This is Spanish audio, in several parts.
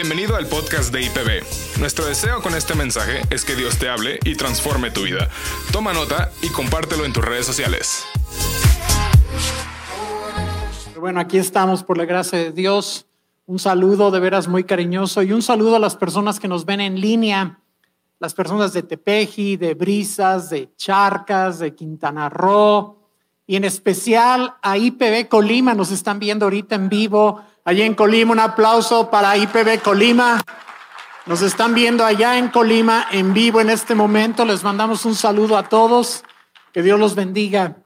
Bienvenido al podcast de IPB. Nuestro deseo con este mensaje es que Dios te hable y transforme tu vida. Toma nota y compártelo en tus redes sociales. Bueno, aquí estamos por la gracia de Dios. Un saludo de veras muy cariñoso y un saludo a las personas que nos ven en línea, las personas de Tepeji, de Brisas, de Charcas, de Quintana Roo y en especial a IPB Colima, nos están viendo ahorita en vivo allá en Colima. Un aplauso para IPB Colima. Nos están viendo allá en Colima en vivo en este momento. Les mandamos un saludo a todos. Que Dios los bendiga.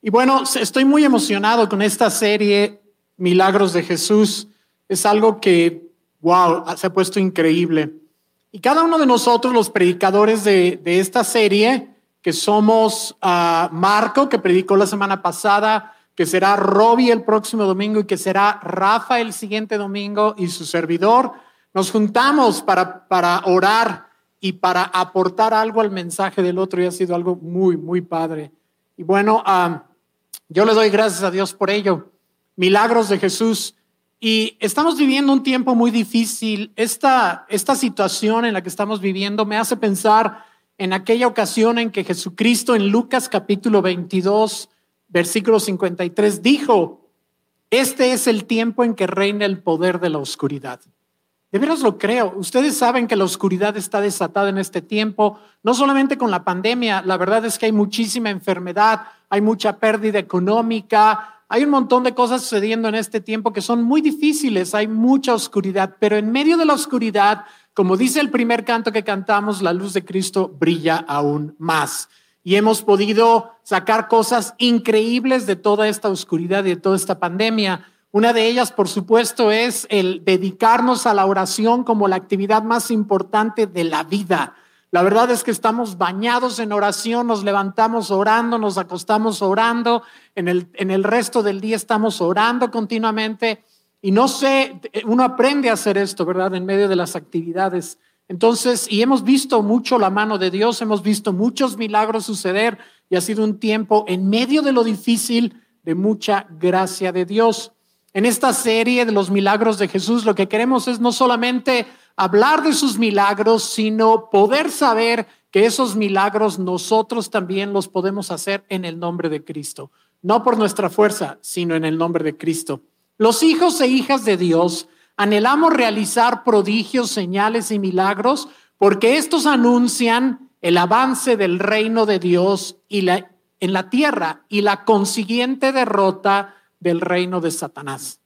Y bueno, estoy muy emocionado con esta serie Milagros de Jesús. Es algo que, wow, se ha puesto increíble. Y cada uno de nosotros, los predicadores de, de esta serie, que somos uh, Marco, que predicó la semana pasada, que será Robbie el próximo domingo y que será Rafa el siguiente domingo y su servidor. Nos juntamos para, para orar y para aportar algo al mensaje del otro y ha sido algo muy, muy padre. Y bueno, yo le doy gracias a Dios por ello. Milagros de Jesús. Y estamos viviendo un tiempo muy difícil. Esta, esta situación en la que estamos viviendo me hace pensar en aquella ocasión en que Jesucristo en Lucas capítulo 22 versículo 53, dijo, este es el tiempo en que reina el poder de la oscuridad. De veras lo creo. Ustedes saben que la oscuridad está desatada en este tiempo, no solamente con la pandemia, la verdad es que hay muchísima enfermedad, hay mucha pérdida económica, hay un montón de cosas sucediendo en este tiempo que son muy difíciles, hay mucha oscuridad, pero en medio de la oscuridad, como dice el primer canto que cantamos, la luz de Cristo brilla aún más y hemos podido sacar cosas increíbles de toda esta oscuridad y de toda esta pandemia. Una de ellas, por supuesto, es el dedicarnos a la oración como la actividad más importante de la vida. La verdad es que estamos bañados en oración, nos levantamos orando, nos acostamos orando, en el, en el resto del día estamos orando continuamente. Y no sé, uno aprende a hacer esto, ¿verdad? En medio de las actividades entonces, y hemos visto mucho la mano de Dios, hemos visto muchos milagros suceder y ha sido un tiempo en medio de lo difícil de mucha gracia de Dios. En esta serie de los milagros de Jesús, lo que queremos es no solamente hablar de sus milagros, sino poder saber que esos milagros nosotros también los podemos hacer en el nombre de Cristo. No por nuestra fuerza, sino en el nombre de Cristo. Los hijos e hijas de Dios Anhelamos realizar prodigios, señales y milagros porque estos anuncian el avance del reino de Dios y en la tierra y la consiguiente derrota del reino de Satanás.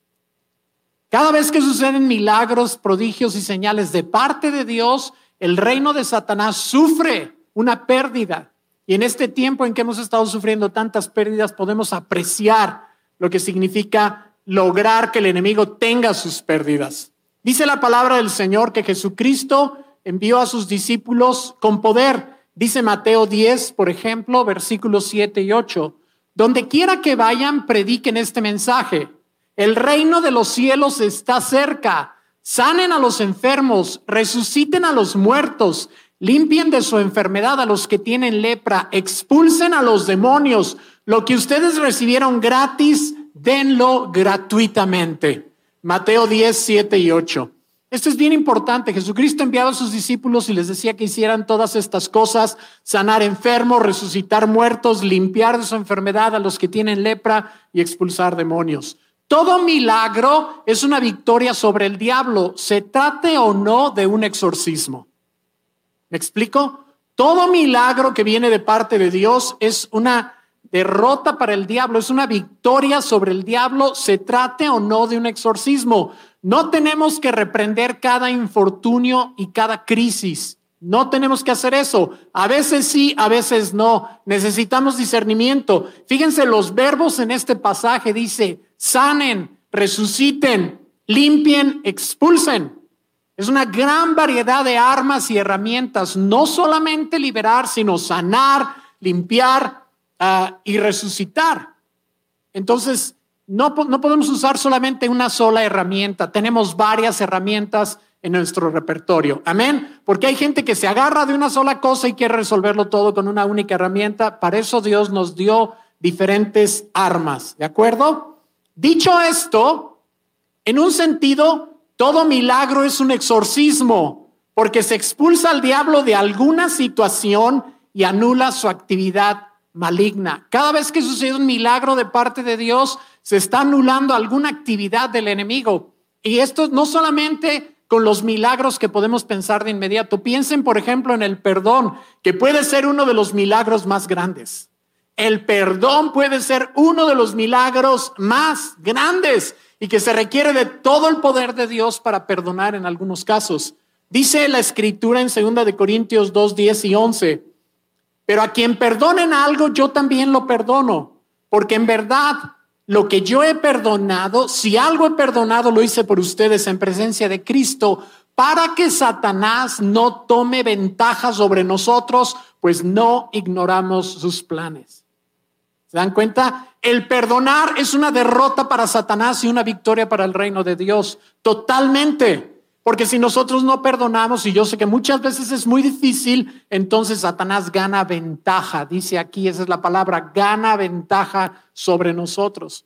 Cada vez que suceden milagros, prodigios y señales de parte de Dios, el reino de Satanás sufre una pérdida. Y en este tiempo en que hemos estado sufriendo tantas pérdidas, podemos apreciar lo que significa lograr que el enemigo tenga sus pérdidas. Dice la palabra del Señor que Jesucristo envió a sus discípulos con poder. Dice Mateo 10, por ejemplo, versículos 7 y 8. Donde quiera que vayan, prediquen este mensaje. El reino de los cielos está cerca. Sanen a los enfermos, resuciten a los muertos, limpien de su enfermedad a los que tienen lepra, expulsen a los demonios. Lo que ustedes recibieron gratis, denlo gratuitamente. Mateo 10, 7 y 8. Esto es bien importante. Jesucristo enviaba a sus discípulos y les decía que hicieran todas estas cosas, sanar enfermos, resucitar muertos, limpiar de su enfermedad a los que tienen lepra y expulsar demonios. Todo milagro es una victoria sobre el diablo, se trate o no de un exorcismo. ¿Me explico? Todo milagro que viene de parte de Dios es una derrota para el diablo, es una victoria sobre el diablo, se trate o no de un exorcismo. No tenemos que reprender cada infortunio y cada crisis. No tenemos que hacer eso. A veces sí, a veces no. Necesitamos discernimiento. Fíjense los verbos en este pasaje. Dice, sanen, resuciten, limpien, expulsen. Es una gran variedad de armas y herramientas. No solamente liberar, sino sanar, limpiar, y resucitar. Entonces, no, no podemos usar solamente una sola herramienta, tenemos varias herramientas en nuestro repertorio. Amén. Porque hay gente que se agarra de una sola cosa y quiere resolverlo todo con una única herramienta. Para eso Dios nos dio diferentes armas. ¿De acuerdo? Dicho esto, en un sentido, todo milagro es un exorcismo, porque se expulsa al diablo de alguna situación y anula su actividad maligna. Cada vez que sucede un milagro de parte de Dios, se está anulando alguna actividad del enemigo. Y esto no solamente con los milagros que podemos pensar de inmediato. Piensen, por ejemplo, en el perdón, que puede ser uno de los milagros más grandes. El perdón puede ser uno de los milagros más grandes y que se requiere de todo el poder de Dios para perdonar en algunos casos. Dice la escritura en 2 de Corintios 2, 10 y 11, pero a quien perdonen algo, yo también lo perdono, porque en verdad lo que yo he perdonado, si algo he perdonado, lo hice por ustedes en presencia de Cristo, para que Satanás no tome ventaja sobre nosotros, pues no ignoramos sus planes. ¿Se dan cuenta? El perdonar es una derrota para Satanás y una victoria para el reino de Dios, totalmente. Porque si nosotros no perdonamos, y yo sé que muchas veces es muy difícil, entonces Satanás gana ventaja. Dice aquí, esa es la palabra, gana ventaja sobre nosotros.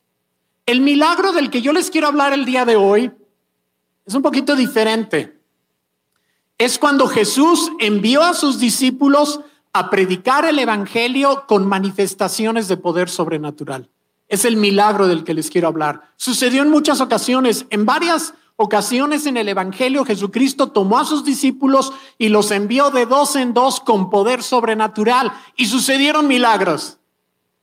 El milagro del que yo les quiero hablar el día de hoy es un poquito diferente. Es cuando Jesús envió a sus discípulos a predicar el Evangelio con manifestaciones de poder sobrenatural. Es el milagro del que les quiero hablar. Sucedió en muchas ocasiones, en varias ocasiones en el Evangelio Jesucristo tomó a sus discípulos y los envió de dos en dos con poder sobrenatural y sucedieron milagros.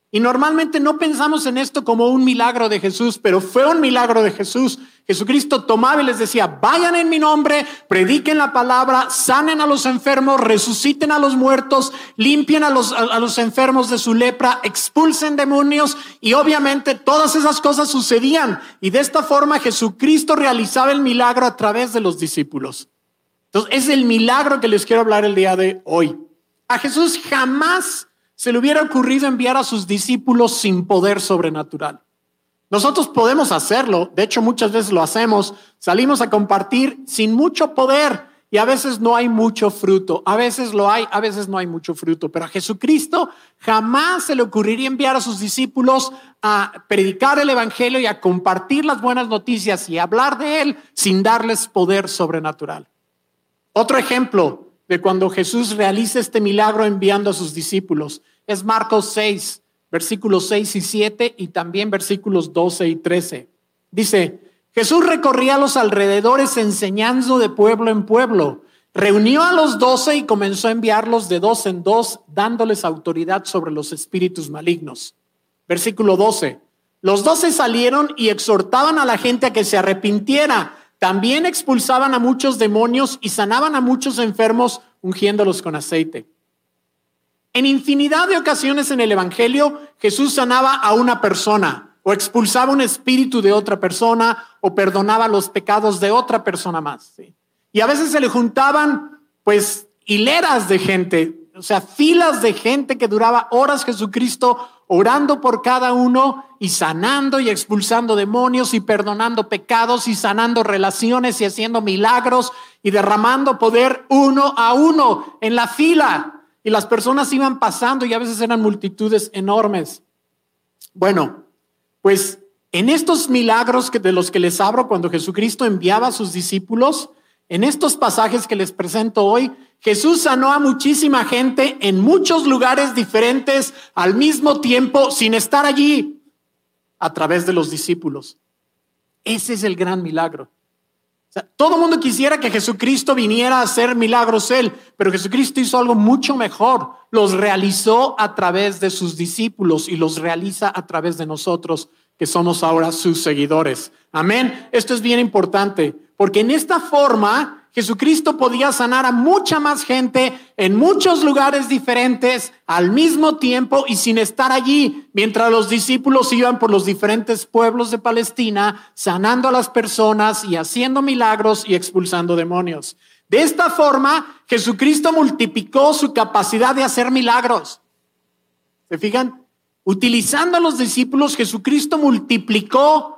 Y normalmente no pensamos en esto como un milagro de Jesús, pero fue un milagro de Jesús. Jesucristo tomaba y les decía, vayan en mi nombre, prediquen la palabra, sanen a los enfermos, resuciten a los muertos, limpien a los, a, los enfermos de su lepra, expulsen demonios y obviamente todas esas cosas sucedían. Y de esta forma Jesucristo realizaba el milagro a través de los discípulos. Entonces es el milagro que les quiero hablar el día de hoy. A Jesús jamás se le hubiera ocurrido enviar a sus discípulos sin poder sobrenatural. Nosotros podemos hacerlo, de hecho muchas veces lo hacemos, salimos a compartir sin mucho poder y a veces no hay mucho fruto, a veces lo hay, a veces no hay mucho fruto, pero a Jesucristo jamás se le ocurriría enviar a sus discípulos a predicar el Evangelio y a compartir las buenas noticias y hablar de él sin darles poder sobrenatural. Otro ejemplo, de cuando Jesús realiza este milagro enviando a sus discípulos. Es Marcos 6, versículos 6 y 7 y también versículos 12 y 13. Dice, Jesús recorría los alrededores enseñando de pueblo en pueblo. Reunió a los doce y comenzó a enviarlos de dos en dos, dándoles autoridad sobre los espíritus malignos. Versículo 12. Los doce salieron y exhortaban a la gente a que se arrepintiera también expulsaban a muchos demonios y sanaban a muchos enfermos ungiéndolos con aceite. En infinidad de ocasiones en el Evangelio, Jesús sanaba a una persona o expulsaba un espíritu de otra persona o perdonaba los pecados de otra persona más. Y a veces se le juntaban pues hileras de gente, o sea, filas de gente que duraba horas Jesucristo orando por cada uno y sanando y expulsando demonios y perdonando pecados y sanando relaciones y haciendo milagros y derramando poder uno a uno en la fila. Y las personas iban pasando y a veces eran multitudes enormes. Bueno, pues en estos milagros que de los que les abro cuando Jesucristo enviaba a sus discípulos, en estos pasajes que les presento hoy, Jesús sanó a muchísima gente en muchos lugares diferentes al mismo tiempo sin estar allí a través de los discípulos. Ese es el gran milagro. Todo el mundo quisiera que Jesucristo viniera a hacer milagros él, pero Jesucristo hizo algo mucho mejor. Los realizó a través de sus discípulos y los realiza a través de nosotros, que somos ahora sus seguidores. Amén. Esto es bien importante, porque en esta forma Jesucristo podía sanar a mucha más gente en muchos lugares diferentes al mismo tiempo y sin estar allí, mientras los discípulos iban por los diferentes pueblos de Palestina, sanando a las personas y haciendo milagros y expulsando demonios. De esta forma, Jesucristo multiplicó su capacidad de hacer milagros. ¿Se fijan? Utilizando a los discípulos, Jesucristo multiplicó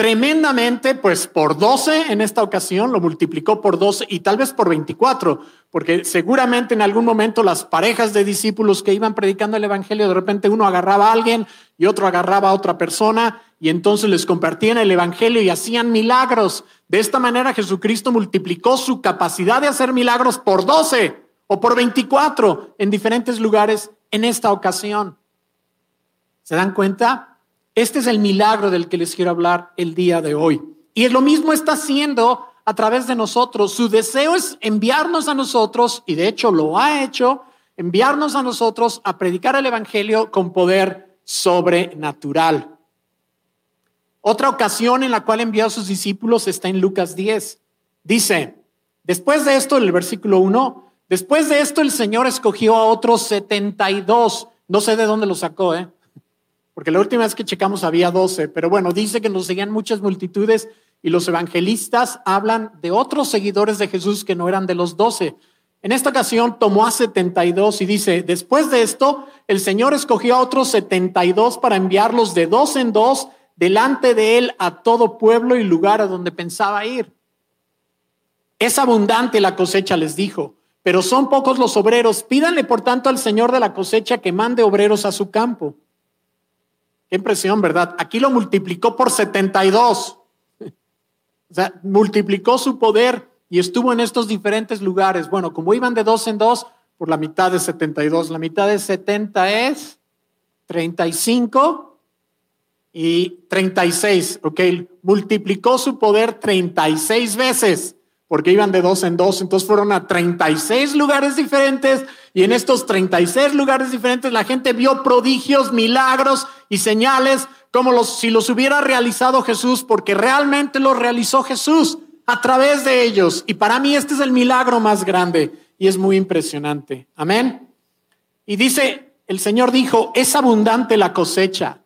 tremendamente, pues por 12 en esta ocasión, lo multiplicó por 12 y tal vez por 24, porque seguramente en algún momento las parejas de discípulos que iban predicando el Evangelio, de repente uno agarraba a alguien y otro agarraba a otra persona y entonces les compartían el Evangelio y hacían milagros. De esta manera Jesucristo multiplicó su capacidad de hacer milagros por 12 o por 24 en diferentes lugares en esta ocasión. ¿Se dan cuenta? Este es el milagro del que les quiero hablar el día de hoy. Y lo mismo está haciendo a través de nosotros. Su deseo es enviarnos a nosotros, y de hecho lo ha hecho, enviarnos a nosotros a predicar el Evangelio con poder sobrenatural. Otra ocasión en la cual envió a sus discípulos está en Lucas 10. Dice, después de esto, el versículo 1, después de esto el Señor escogió a otros 72. No sé de dónde lo sacó, ¿eh? Porque la última vez que checamos había 12, pero bueno, dice que nos seguían muchas multitudes y los evangelistas hablan de otros seguidores de Jesús que no eran de los 12. En esta ocasión tomó a 72 y dice, después de esto, el Señor escogió a otros 72 para enviarlos de dos en dos delante de él a todo pueblo y lugar a donde pensaba ir. Es abundante la cosecha, les dijo, pero son pocos los obreros. Pídanle, por tanto, al Señor de la cosecha que mande obreros a su campo. Qué impresión, ¿verdad? Aquí lo multiplicó por 72. O sea, multiplicó su poder y estuvo en estos diferentes lugares. Bueno, como iban de dos en dos, por la mitad de 72. La mitad de 70 es 35 y 36, ¿ok? Multiplicó su poder 36 veces porque iban de dos en dos, entonces fueron a 36 lugares diferentes y en estos 36 lugares diferentes la gente vio prodigios, milagros y señales como si los hubiera realizado Jesús, porque realmente los realizó Jesús a través de ellos. Y para mí este es el milagro más grande y es muy impresionante. Amén. Y dice, el Señor dijo, es abundante la cosecha.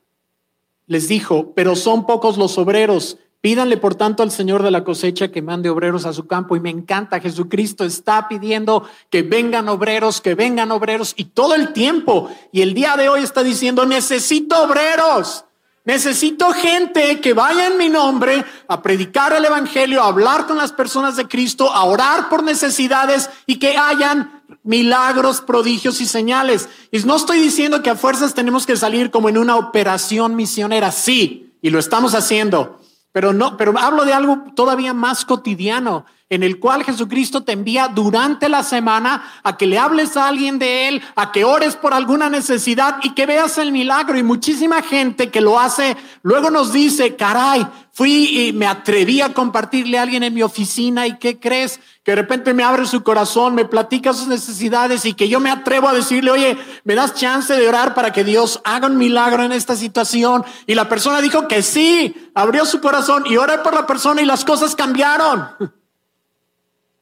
Les dijo, pero son pocos los obreros. Pídanle, por tanto, al Señor de la cosecha que mande obreros a su campo. Y me encanta, Jesucristo está pidiendo que vengan obreros, que vengan obreros, y todo el tiempo. Y el día de hoy está diciendo, necesito obreros. Necesito gente que vaya en mi nombre a predicar el Evangelio, a hablar con las personas de Cristo, a orar por necesidades y que hayan milagros, prodigios y señales. Y no estoy diciendo que a fuerzas tenemos que salir como en una operación misionera, sí, y lo estamos haciendo. Pero no, pero hablo de algo todavía más cotidiano, en el cual Jesucristo te envía durante la semana a que le hables a alguien de Él, a que ores por alguna necesidad y que veas el milagro. Y muchísima gente que lo hace, luego nos dice, caray, fui y me atreví a compartirle a alguien en mi oficina y ¿qué crees? Que de repente me abre su corazón, me platica sus necesidades y que yo me atrevo a decirle, oye, ¿me das chance de orar para que Dios haga un milagro en esta situación? Y la persona dijo que sí, abrió su corazón y oré por la persona y las cosas cambiaron.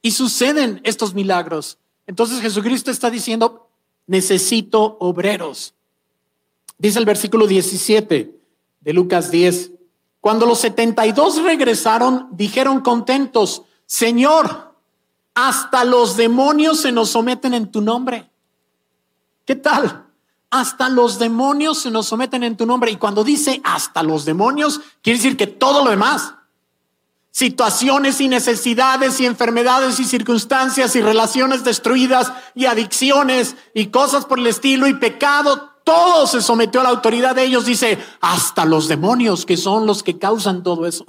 Y suceden estos milagros. Entonces Jesucristo está diciendo, necesito obreros. Dice el versículo 17 de Lucas 10. Cuando los 72 regresaron, dijeron contentos, Señor, hasta los demonios se nos someten en tu nombre. ¿Qué tal? Hasta los demonios se nos someten en tu nombre. Y cuando dice hasta los demonios, quiere decir que todo lo demás, situaciones y necesidades y enfermedades y circunstancias y relaciones destruidas y adicciones y cosas por el estilo y pecado, todo se sometió a la autoridad de ellos, dice, hasta los demonios que son los que causan todo eso.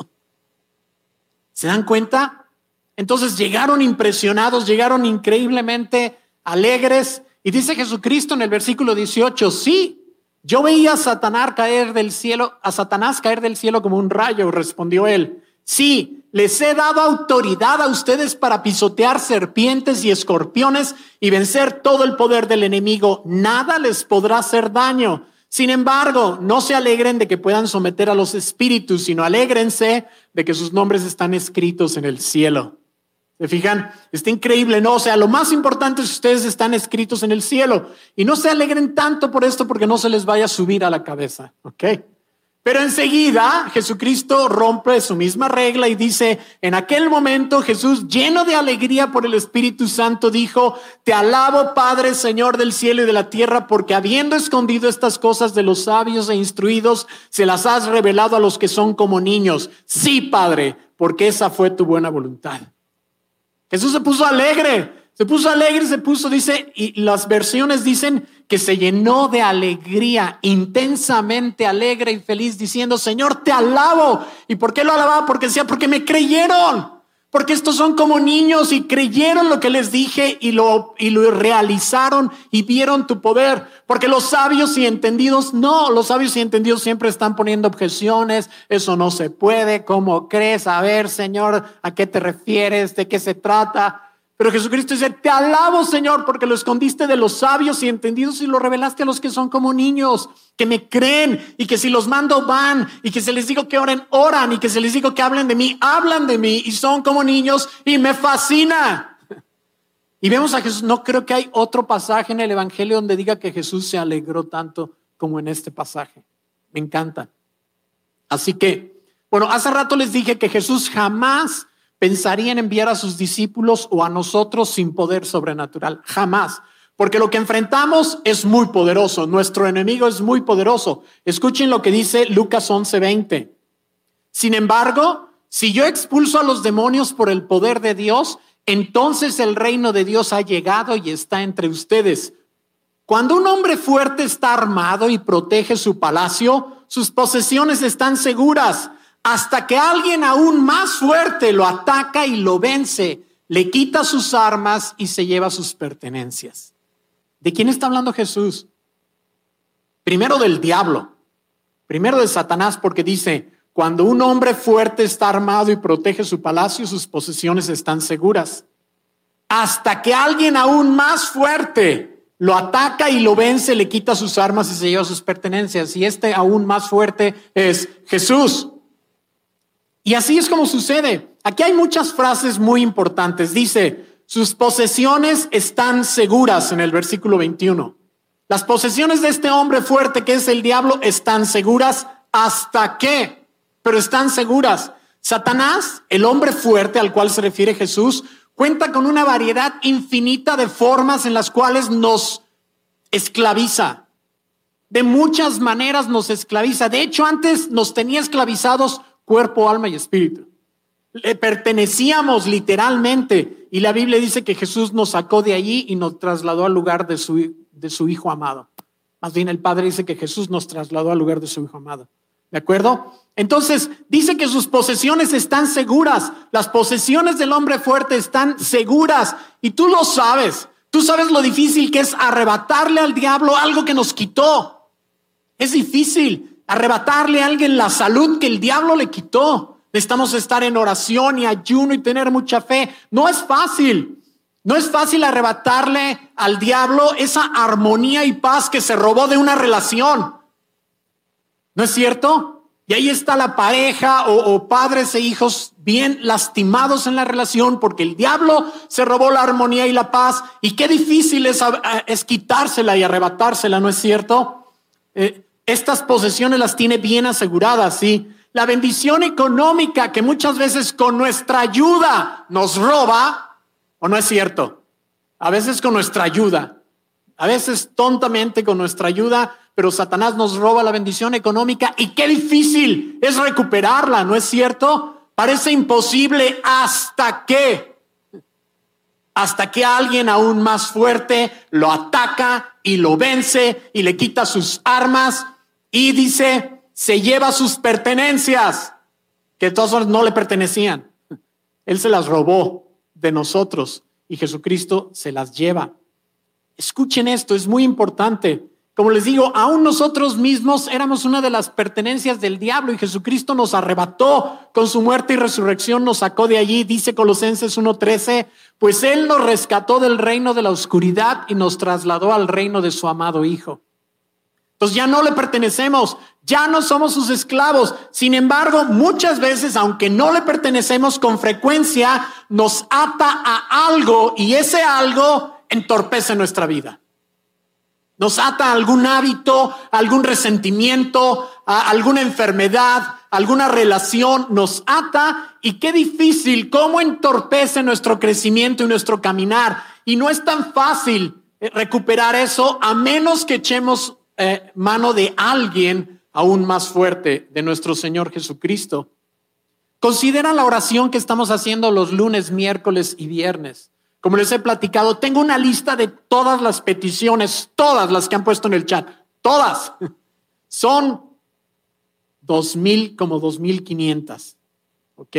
¿Se dan cuenta? Entonces llegaron impresionados, llegaron increíblemente alegres y dice Jesucristo en el versículo 18, sí, yo veía a Satanás caer del cielo, a Satanás caer del cielo como un rayo, respondió él. Sí, les he dado autoridad a ustedes para pisotear serpientes y escorpiones y vencer todo el poder del enemigo. Nada les podrá hacer daño. Sin embargo, no se alegren de que puedan someter a los espíritus, sino alégrense de que sus nombres están escritos en el cielo. ¿Se fijan? Está increíble, ¿no? O sea, lo más importante es que ustedes están escritos en el cielo. Y no se alegren tanto por esto porque no se les vaya a subir a la cabeza, ¿ok? Pero enseguida Jesucristo rompe su misma regla y dice, en aquel momento Jesús, lleno de alegría por el Espíritu Santo, dijo, te alabo Padre, Señor del cielo y de la tierra, porque habiendo escondido estas cosas de los sabios e instruidos, se las has revelado a los que son como niños. Sí, Padre, porque esa fue tu buena voluntad. Jesús se puso alegre, se puso alegre, se puso, dice, y las versiones dicen que se llenó de alegría, intensamente alegre y feliz, diciendo, Señor, te alabo. ¿Y por qué lo alababa? Porque decía, porque me creyeron. Porque estos son como niños y creyeron lo que les dije y lo, y lo realizaron y vieron tu poder. Porque los sabios y entendidos, no, los sabios y entendidos siempre están poniendo objeciones. Eso no se puede. ¿Cómo crees? A ver, Señor, ¿a qué te refieres? ¿De qué se trata? Pero Jesucristo dice, te alabo Señor porque lo escondiste de los sabios y entendidos y lo revelaste a los que son como niños, que me creen y que si los mando van y que se les digo que oren, oran y que se les digo que hablen de mí, hablan de mí y son como niños y me fascina. Y vemos a Jesús, no creo que hay otro pasaje en el Evangelio donde diga que Jesús se alegró tanto como en este pasaje. Me encanta. Así que, bueno, hace rato les dije que Jesús jamás pensaría en enviar a sus discípulos o a nosotros sin poder sobrenatural. Jamás. Porque lo que enfrentamos es muy poderoso. Nuestro enemigo es muy poderoso. Escuchen lo que dice Lucas 11:20. Sin embargo, si yo expulso a los demonios por el poder de Dios, entonces el reino de Dios ha llegado y está entre ustedes. Cuando un hombre fuerte está armado y protege su palacio, sus posesiones están seguras hasta que alguien aún más fuerte lo ataca y lo vence, le quita sus armas y se lleva sus pertenencias. ¿De quién está hablando Jesús? Primero del diablo, primero de Satanás, porque dice, cuando un hombre fuerte está armado y protege su palacio, sus posesiones están seguras. Hasta que alguien aún más fuerte lo ataca y lo vence, le quita sus armas y se lleva sus pertenencias. Y este aún más fuerte es Jesús. Y así es como sucede. Aquí hay muchas frases muy importantes. Dice, sus posesiones están seguras en el versículo 21. Las posesiones de este hombre fuerte que es el diablo están seguras hasta qué, pero están seguras. Satanás, el hombre fuerte al cual se refiere Jesús, cuenta con una variedad infinita de formas en las cuales nos esclaviza. De muchas maneras nos esclaviza. De hecho, antes nos tenía esclavizados cuerpo, alma y espíritu. Le pertenecíamos literalmente y la Biblia dice que Jesús nos sacó de allí y nos trasladó al lugar de su, de su Hijo amado. Más bien el Padre dice que Jesús nos trasladó al lugar de su Hijo amado. ¿De acuerdo? Entonces, dice que sus posesiones están seguras. Las posesiones del hombre fuerte están seguras. Y tú lo sabes. Tú sabes lo difícil que es arrebatarle al diablo algo que nos quitó. Es difícil arrebatarle a alguien la salud que el diablo le quitó. Necesitamos estar en oración y ayuno y tener mucha fe. No es fácil. No es fácil arrebatarle al diablo esa armonía y paz que se robó de una relación. ¿No es cierto? Y ahí está la pareja o, padres e hijos bien lastimados en la relación porque el diablo se robó la armonía y la paz. Y qué difícil es, quitársela y arrebatársela, ¿no es cierto? Eh, estas posesiones las tiene bien aseguradas, ¿sí? La bendición económica que muchas veces con nuestra ayuda nos roba, ¿o no es cierto? A veces con nuestra ayuda, a veces tontamente con nuestra ayuda, pero Satanás nos roba la bendición económica y qué difícil es recuperarla, ¿no es cierto? Parece imposible hasta que, hasta que alguien aún más fuerte lo ataca y lo vence y le quita sus armas y dice, se lleva sus pertenencias, que todos no le pertenecían. Él se las robó de nosotros y Jesucristo se las lleva. Escuchen esto, es muy importante. Como les digo, aún nosotros mismos éramos una de las pertenencias del diablo y Jesucristo nos arrebató con su muerte y resurrección, nos sacó de allí, dice Colosenses 1.13, pues Él nos rescató del reino de la oscuridad y nos trasladó al reino de su amado Hijo ya no le pertenecemos, ya no somos sus esclavos. Sin embargo, muchas veces, aunque no le pertenecemos, con frecuencia nos ata a algo y ese algo entorpece nuestra vida. Nos ata a algún hábito, a algún resentimiento, a alguna enfermedad, alguna relación, nos ata y qué difícil, cómo entorpece nuestro crecimiento y nuestro caminar. Y no es tan fácil eh, recuperar eso a menos que echemos eh, mano de alguien aún más fuerte, de nuestro Señor Jesucristo. Considera la oración que estamos haciendo los lunes, miércoles y viernes. Como les he platicado, tengo una lista de todas las peticiones, todas las que han puesto en el chat, todas. Son dos mil, como dos mil quinientas. ¿Ok?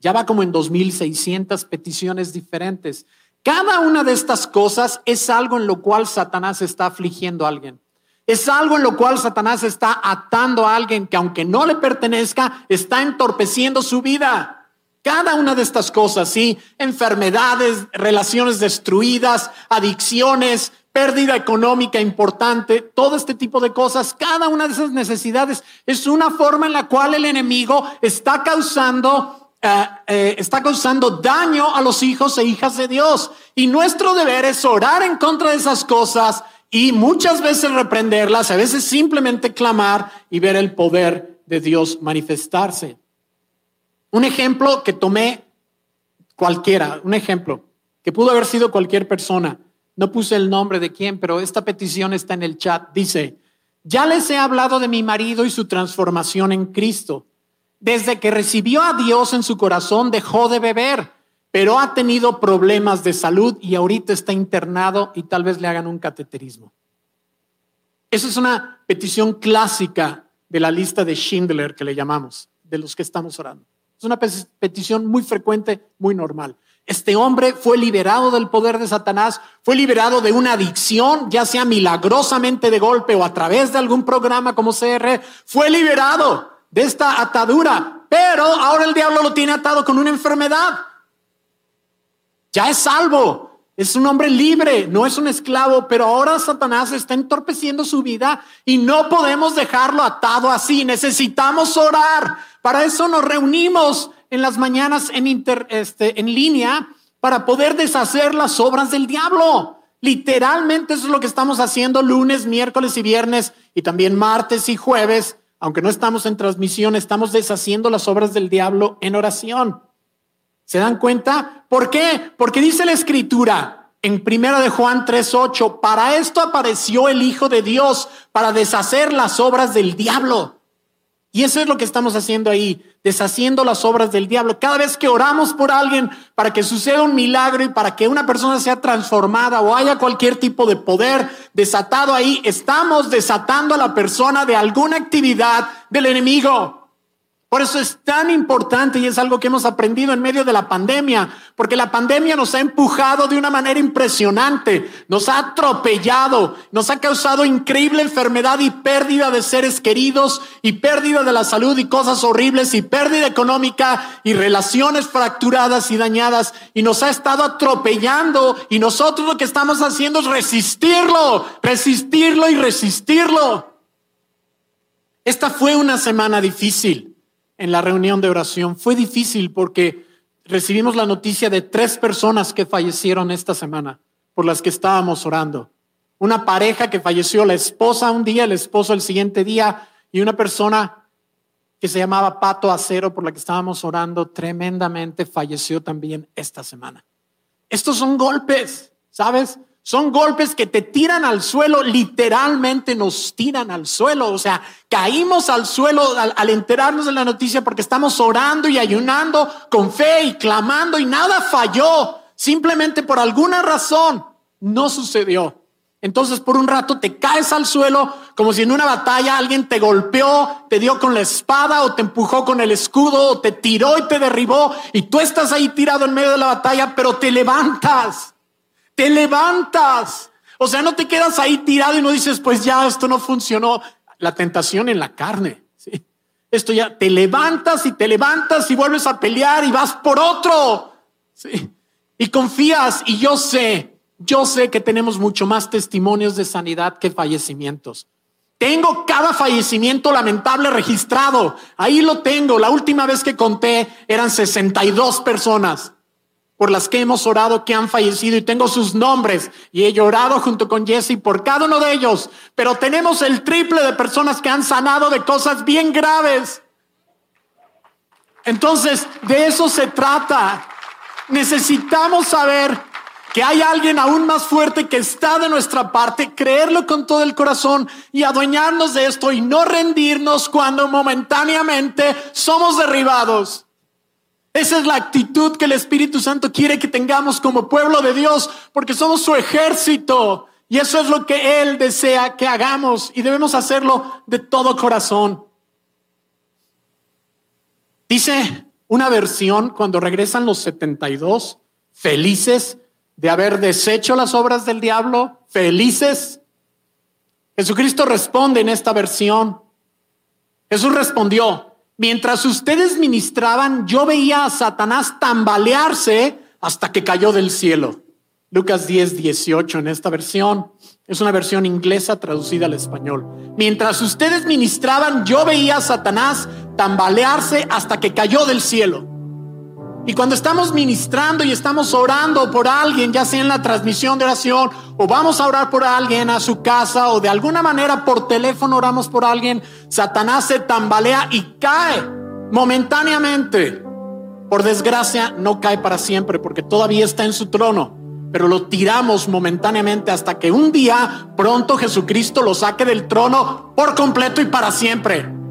Ya va como en dos mil seiscientas peticiones diferentes. Cada una de estas cosas es algo en lo cual Satanás está afligiendo a alguien. Es algo en lo cual Satanás está atando a alguien que aunque no le pertenezca, está entorpeciendo su vida. Cada una de estas cosas, sí, enfermedades, relaciones destruidas, adicciones, pérdida económica importante, todo este tipo de cosas, cada una de esas necesidades es una forma en la cual el enemigo está causando, eh, eh, está causando daño a los hijos e hijas de Dios. Y nuestro deber es orar en contra de esas cosas y muchas veces reprenderlas, a veces simplemente clamar y ver el poder de Dios manifestarse. Un ejemplo que tomé cualquiera, un ejemplo que pudo haber sido cualquier persona. No puse el nombre de quién, pero esta petición está en el chat. Dice, ya les he hablado de mi marido y su transformación en Cristo. Desde que recibió a Dios en su corazón dejó de beber pero ha tenido problemas de salud y ahorita está internado y tal vez le hagan un cateterismo. Esa es una petición clásica de la lista de Schindler que le llamamos, de los que estamos orando. Es una petición muy frecuente, muy normal. Este hombre fue liberado del poder de Satanás, fue liberado de una adicción, ya sea milagrosamente de golpe o a través de algún programa como CR, fue liberado de esta atadura, pero ahora el diablo lo tiene atado con una enfermedad ya es salvo, es un hombre libre, no es un esclavo, pero ahora Satanás está entorpeciendo su vida y no podemos dejarlo atado así. Necesitamos orar. Para eso nos reunimos en las mañanas en, este, en línea para poder deshacer las obras del diablo. Literalmente eso es lo que estamos haciendo lunes, miércoles y viernes y también martes y jueves. Aunque no estamos en transmisión, estamos deshaciendo las obras del diablo en oración. ¿Se dan cuenta? ¿Por qué? Porque dice la escritura en primera de Juan 3:8, para esto apareció el Hijo de Dios para deshacer las obras del diablo. Y eso es lo que estamos haciendo ahí, deshaciendo las obras del diablo. Cada vez que oramos por alguien para que suceda un milagro y para que una persona sea transformada o haya cualquier tipo de poder desatado ahí, estamos desatando a la persona de alguna actividad del enemigo. Por eso es tan importante y es algo que hemos aprendido en medio de la pandemia, porque la pandemia nos ha empujado de una manera impresionante, nos ha atropellado, nos ha causado increíble enfermedad y pérdida de seres queridos y pérdida de la salud y cosas horribles y pérdida económica y relaciones fracturadas y dañadas y nos ha estado atropellando y nosotros lo que estamos haciendo es resistirlo, resistirlo y resistirlo. Esta fue una semana difícil en la reunión de oración. Fue difícil porque recibimos la noticia de tres personas que fallecieron esta semana por las que estábamos orando. Una pareja que falleció, la esposa un día, el esposo el siguiente día, y una persona que se llamaba Pato Acero por la que estábamos orando tremendamente falleció también esta semana. Estos son golpes, ¿sabes? Son golpes que te tiran al suelo, literalmente nos tiran al suelo. O sea, caímos al suelo al, enterarnos de la noticia porque estamos orando y ayunando con fe y clamando y nada falló. Simplemente por alguna razón no sucedió. Entonces por un rato te caes al suelo como si en una batalla alguien te golpeó, te dio con la espada o te empujó con el escudo o te tiró y te derribó y tú estás ahí tirado en medio de la batalla, pero te levantas te levantas. O sea, no te quedas ahí tirado y no dices, pues ya, esto no funcionó. La tentación en la carne. Esto ya, te levantas y te levantas y vuelves a pelear y vas por otro. Y confías y yo sé, yo sé que tenemos mucho más testimonios de sanidad que fallecimientos. Tengo cada fallecimiento lamentable registrado. Ahí lo tengo. La última vez que conté eran 62 personas por las que hemos orado que han fallecido y tengo sus nombres y he llorado junto con Jesse por cada uno de ellos, pero tenemos el triple de personas que han sanado de cosas bien graves. Entonces, de eso se trata. Necesitamos saber que hay alguien aún más fuerte que está de nuestra parte, creerlo con todo el corazón y adueñarnos de esto y no rendirnos cuando momentáneamente somos derribados. Esa es la actitud que el Espíritu Santo quiere que tengamos como pueblo de Dios, porque somos su ejército. Y eso es lo que Él desea que hagamos y debemos hacerlo de todo corazón. Dice una versión cuando regresan los 72, felices de haber deshecho las obras del diablo, felices. Jesucristo responde en esta versión. Jesús respondió, Mientras ustedes ministraban, yo veía a Satanás tambalearse hasta que cayó del cielo. Lucas 10, 18 en esta versión. Es una versión inglesa traducida al español. Mientras ustedes ministraban, yo veía a Satanás tambalearse hasta que cayó del cielo. Y cuando estamos ministrando y estamos orando por alguien, ya sea en la transmisión de oración o vamos a orar por alguien a su casa o de alguna manera por teléfono oramos por alguien, Satanás se tambalea y cae momentáneamente. Por desgracia, no cae para siempre porque todavía está en su trono, pero lo tiramos momentáneamente hasta que un día pronto Jesucristo lo saque del trono por completo y para siempre.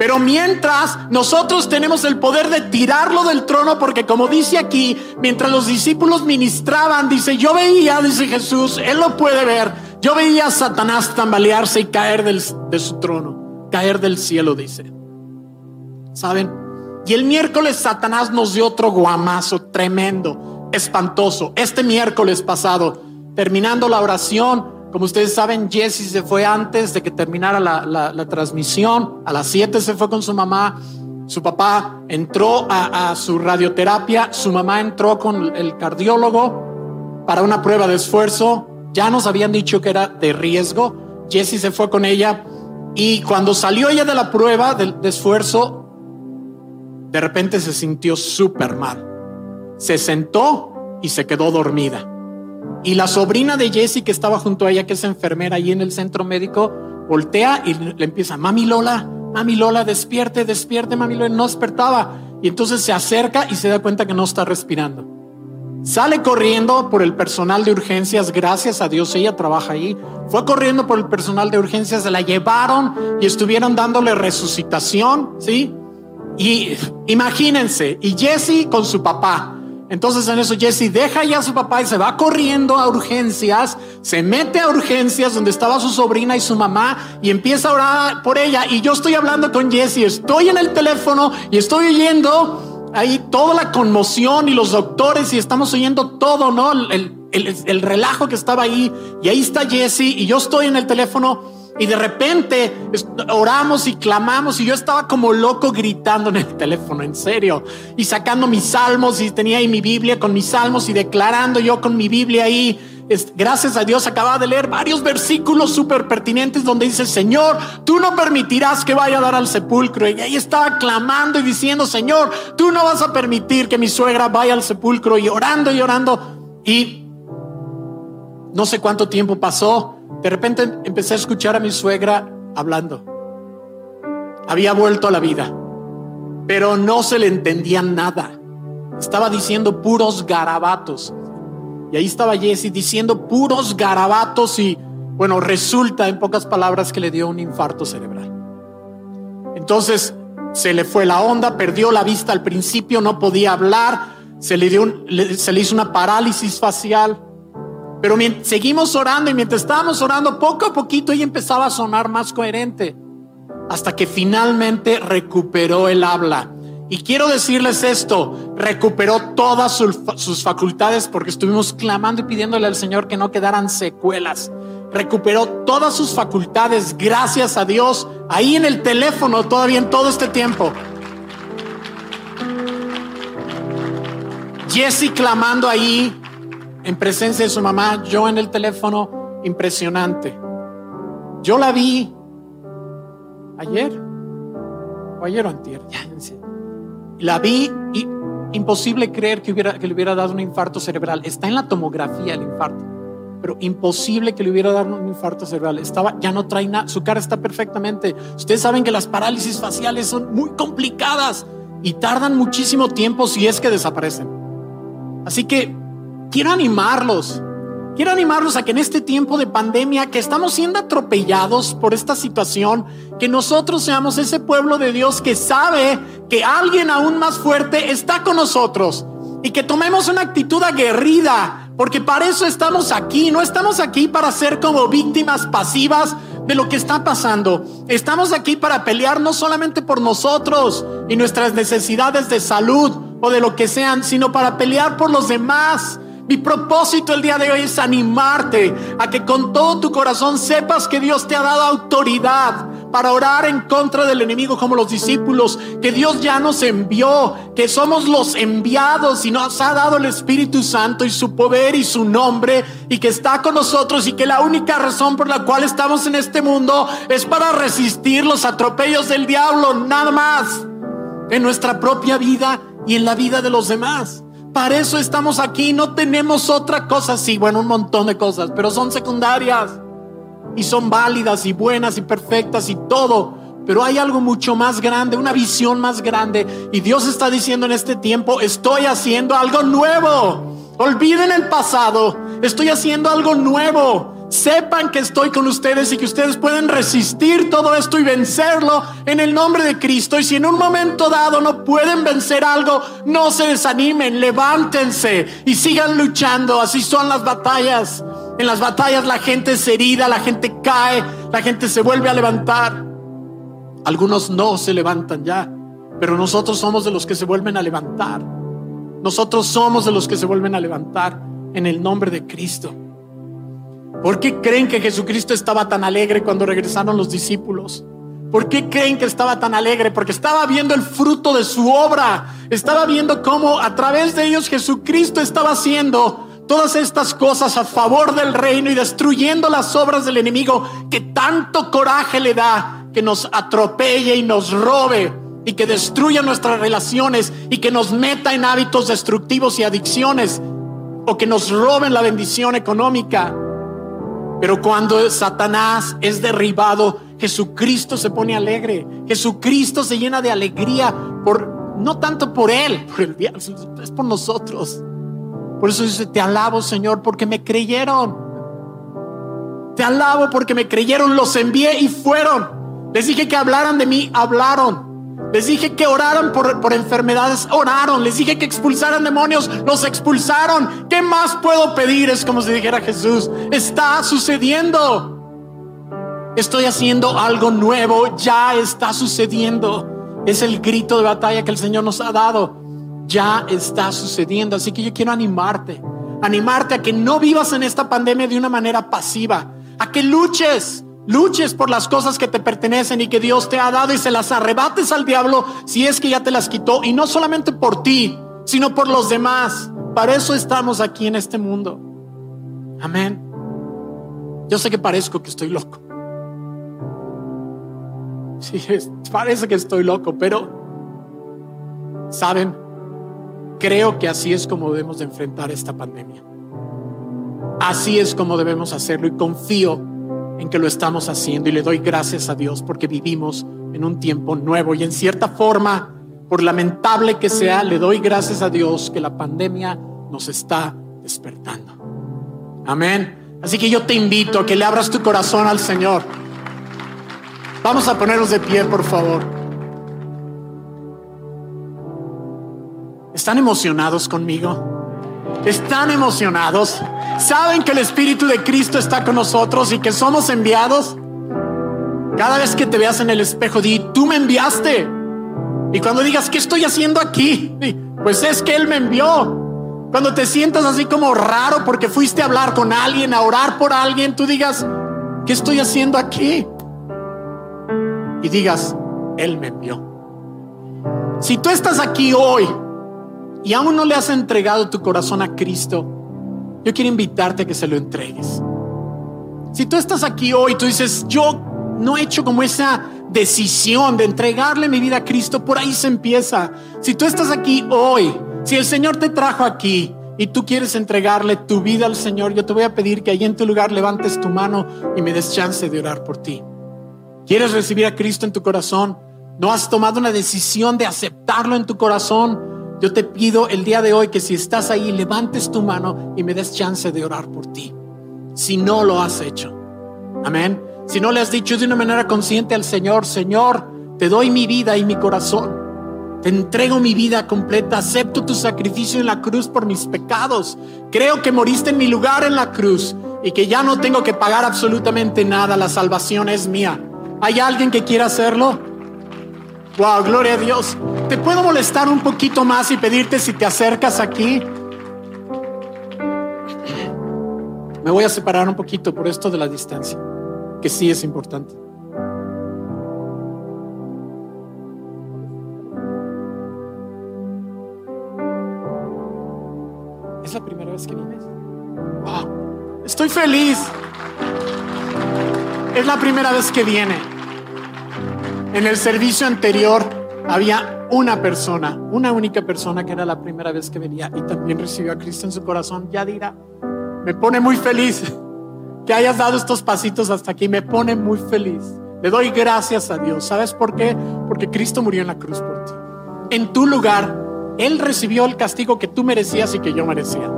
Pero mientras nosotros tenemos el poder de tirarlo del trono, porque como dice aquí, mientras los discípulos ministraban, dice, yo veía, dice Jesús, él lo puede ver, yo veía a Satanás tambalearse y caer de su trono, caer del cielo, dice. ¿Saben? Y el miércoles Satanás nos dio otro guamazo tremendo, espantoso. Este miércoles pasado, terminando la oración, como ustedes saben, Jesse se fue antes de que terminara la, transmisión. A las 7 se fue con su mamá. Su papá entró a, su radioterapia. Su mamá entró con el cardiólogo para una prueba de esfuerzo. Ya nos habían dicho que era de riesgo. Jesse se fue con ella. Y cuando salió ella de la prueba de, de esfuerzo, de repente se sintió súper mal. Se sentó y se quedó dormida. Y la sobrina de Jessie que estaba junto a ella, que es enfermera ahí en el centro médico, voltea y le empieza, mami Lola, mami Lola, despierte, despierte, mami Lola, no despertaba. Y entonces se acerca y se da cuenta que no está respirando. Sale corriendo por el personal de urgencias, gracias a Dios, ella trabaja ahí. Fue corriendo por el personal de urgencias, se la llevaron y estuvieron dándole resucitación, ¿sí? Y imagínense, y Jesse con su papá, entonces en eso Jesse deja ya a su papá y se va corriendo a urgencias, se mete a urgencias donde estaba su sobrina y su mamá y empieza a orar por ella. Y yo estoy hablando con Jesse, estoy en el teléfono y estoy oyendo ahí toda la conmoción y los doctores y estamos oyendo todo, ¿no? El, el relajo que estaba ahí. Y ahí está Jesse y yo estoy en el teléfono y de repente oramos y clamamos y yo estaba como loco gritando en el teléfono, en serio, y sacando mis salmos y tenía ahí mi Biblia con mis salmos y declarando yo con mi Biblia ahí. Gracias a Dios acababa de leer varios versículos súper pertinentes donde dice, Señor, tú no permitirás que vaya a dar al sepulcro. Y ahí estaba clamando y diciendo, Señor, tú no vas a permitir que mi suegra vaya al sepulcro y orando y orando. Y no sé cuánto tiempo pasó de repente empecé a escuchar a mi suegra hablando. Había vuelto a la vida, pero no se le entendía nada. Estaba diciendo puros garabatos. Y ahí estaba Jesse diciendo puros garabatos y bueno, resulta en pocas palabras que le dio un infarto cerebral. Entonces se le fue la onda, perdió la vista al principio, no podía hablar, se le, dio se le hizo una parálisis facial. Pero seguimos orando y mientras estábamos orando, poco a poquito ella empezaba a sonar más coherente, hasta que finalmente recuperó el habla. Y quiero decirles esto, recuperó todas sus facultades porque estuvimos clamando y pidiéndole al Señor que no quedaran secuelas. Recuperó todas sus facultades, gracias a Dios, ahí en el teléfono todavía en todo este tiempo. Jesse clamando ahí, en presencia de su mamá, yo en el teléfono, impresionante. Yo la vi ayer, o ayer o antier, la vi y imposible creer que, hubiera, que le hubiera dado un infarto cerebral. Está en la tomografía el infarto, pero imposible que le hubiera dado un infarto cerebral. Estaba, ya no trae nada, su cara está perfectamente. Ustedes saben que las parálisis faciales son muy complicadas y tardan muchísimo tiempo si es que desaparecen. Así que quiero animarlos. Quiero animarlos a que en este tiempo de pandemia, que estamos siendo atropellados por esta situación, que nosotros seamos ese pueblo de Dios que sabe que alguien aún más fuerte está con nosotros y que tomemos una actitud aguerrida, porque para eso estamos aquí, no estamos aquí para ser como víctimas pasivas de lo que está pasando. Estamos aquí para pelear no solamente por nosotros y nuestras necesidades de salud o de lo que sean, sino para pelear por los demás mi propósito el día de hoy es animarte a que con todo tu corazón sepas que Dios te ha dado autoridad para orar en contra del enemigo como los discípulos, que Dios ya nos envió, que somos los enviados y nos ha dado el Espíritu Santo y su poder y su nombre y que está con nosotros y que la única razón por la cual estamos en este mundo es para resistir los atropellos del diablo, nada más, en nuestra propia vida y en la vida de los demás. Para eso estamos aquí, no tenemos otra cosa, sí, bueno, un montón de cosas, pero son secundarias y son válidas y buenas y perfectas y todo. Pero hay algo mucho más grande, una visión más grande. Y Dios está diciendo en este tiempo, estoy haciendo algo nuevo. Olviden el pasado, estoy haciendo algo nuevo. Sepan que estoy con ustedes y que ustedes pueden resistir todo esto y vencerlo en el nombre de Cristo. Y si en un momento dado no pueden vencer algo, no se desanimen, levántense y sigan luchando. Así son las batallas. En las batallas la gente se herida, la gente cae, la gente se vuelve a levantar. Algunos no se levantan ya, pero nosotros somos de los que se vuelven a levantar. Nosotros somos de los que se vuelven a levantar en el nombre de Cristo. ¿Por qué creen que Jesucristo estaba tan alegre cuando regresaron los discípulos? ¿Por qué creen que estaba tan alegre? Porque estaba viendo el fruto de su obra. Estaba viendo cómo a través de ellos Jesucristo estaba haciendo todas estas cosas a favor del reino y destruyendo las obras del enemigo que tanto coraje le da que nos atropelle y nos robe y que destruya nuestras relaciones y que nos meta en hábitos destructivos y adicciones o que nos roben la bendición económica. Pero cuando Satanás es derribado, Jesucristo se pone alegre. Jesucristo se llena de alegría por no tanto por él, por el es por nosotros. Por eso dice, te alabo, Señor, porque me creyeron. Te alabo porque me creyeron, los envié y fueron. Les dije que hablaran de mí, hablaron. Les dije que oraran por, por, enfermedades, oraron. Les dije que expulsaran demonios, los expulsaron. ¿Qué más puedo pedir? Es como si dijera Jesús, está sucediendo. Estoy haciendo algo nuevo, ya está sucediendo. Es el grito de batalla que el Señor nos ha dado. Ya está sucediendo. Así que yo quiero animarte, animarte a que no vivas en esta pandemia de una manera pasiva, a que luches luches por las cosas que te pertenecen y que Dios te ha dado y se las arrebates al diablo si es que ya te las quitó. Y no solamente por ti, sino por los demás. Para eso estamos aquí en este mundo. Amén. Yo sé que parezco que estoy loco. Sí, parece que estoy loco, pero, ¿saben? Creo que así es como debemos de enfrentar esta pandemia. Así es como debemos hacerlo y confío en que lo estamos haciendo y le doy gracias a Dios porque vivimos en un tiempo nuevo y en cierta forma, por lamentable que sea, le doy gracias a Dios que la pandemia nos está despertando. Amén. Así que yo te invito a que le abras tu corazón al Señor. Vamos a ponernos de pie, por favor. ¿Están emocionados conmigo? ¿Están emocionados? ¿Saben que el Espíritu de Cristo está con nosotros y que somos enviados? Cada vez que te veas en el espejo, di, tú me enviaste. Y cuando digas, ¿qué estoy haciendo aquí? Pues es que Él me envió. Cuando te sientas así como raro porque fuiste a hablar con alguien, a orar por alguien, tú digas, ¿qué estoy haciendo aquí? Y digas, Él me envió. Si tú estás aquí hoy y aún no le has entregado tu corazón a Cristo, yo quiero invitarte a que se lo entregues. Si tú estás aquí hoy, tú dices, yo no he hecho como esa decisión de entregarle mi vida a Cristo, por ahí se empieza. Si tú estás aquí hoy Si el Señor te trajo aquí y tú quieres entregarle tu vida al Señor, yo te voy a pedir que ahí en tu lugar levantes tu mano y me des chance de orar por ti. ¿Quieres recibir a Cristo en tu corazón? ¿No has tomado una decisión de aceptarlo en tu corazón? Yo te pido el día de hoy que si estás ahí, levantes tu mano y me des chance de orar por ti. Si no lo has hecho. Amén. Si no le has dicho de una manera consciente al Señor, Señor, te doy mi vida y mi corazón. Te entrego mi vida completa. Acepto tu sacrificio en la cruz por mis pecados. Creo que moriste en mi lugar en la cruz y que ya no tengo que pagar absolutamente nada. La salvación es mía. ¿Hay alguien que quiera hacerlo? Wow, gloria a Dios. ¿Te puedo molestar un poquito más y pedirte si te acercas aquí? Me voy a separar un poquito por esto de la distancia, que sí es importante. ¿Es la primera vez que vienes? Estoy feliz. Es la primera vez que viene. En el servicio anterior había una persona, una única persona que era la primera vez que venía y también recibió a Cristo en su corazón. Ya dirá, me pone muy feliz que hayas dado estos pasitos hasta aquí, me pone muy feliz. Le doy gracias a Dios. ¿Sabes por qué? Porque Cristo murió en la cruz por ti. En tu lugar, Él recibió el castigo que tú merecías y que yo merecía.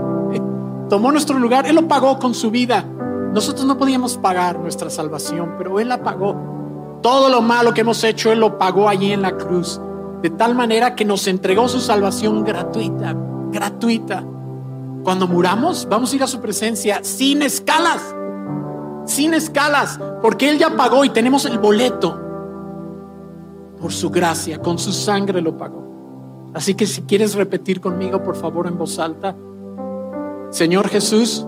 Tomó nuestro lugar, Él lo pagó con su vida. Nosotros no podíamos pagar nuestra salvación, pero Él la pagó. Todo lo malo que hemos hecho, Él lo pagó allí en la cruz. De tal manera que nos entregó su salvación gratuita, gratuita. Cuando muramos, vamos a ir a su presencia sin escalas, sin escalas, porque Él ya pagó y tenemos el boleto. Por su gracia, con su sangre lo pagó. Así que si quieres repetir conmigo, por favor, en voz alta. Señor Jesús,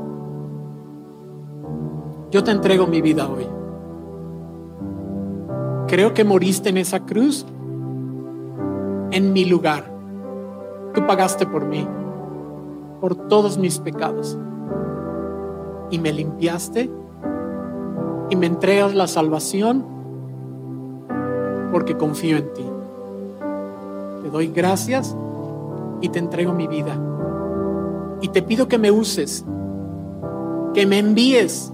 yo te entrego mi vida hoy creo que moriste en esa cruz en mi lugar. Tú pagaste por mí, por todos mis pecados. Y me limpiaste y me entregas la salvación porque confío en ti. Te doy gracias y te entrego mi vida. Y te pido que me uses, que me envíes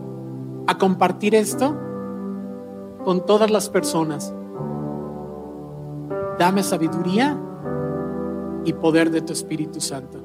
a compartir esto con todas las personas. Dame sabiduría y poder de tu Espíritu Santo.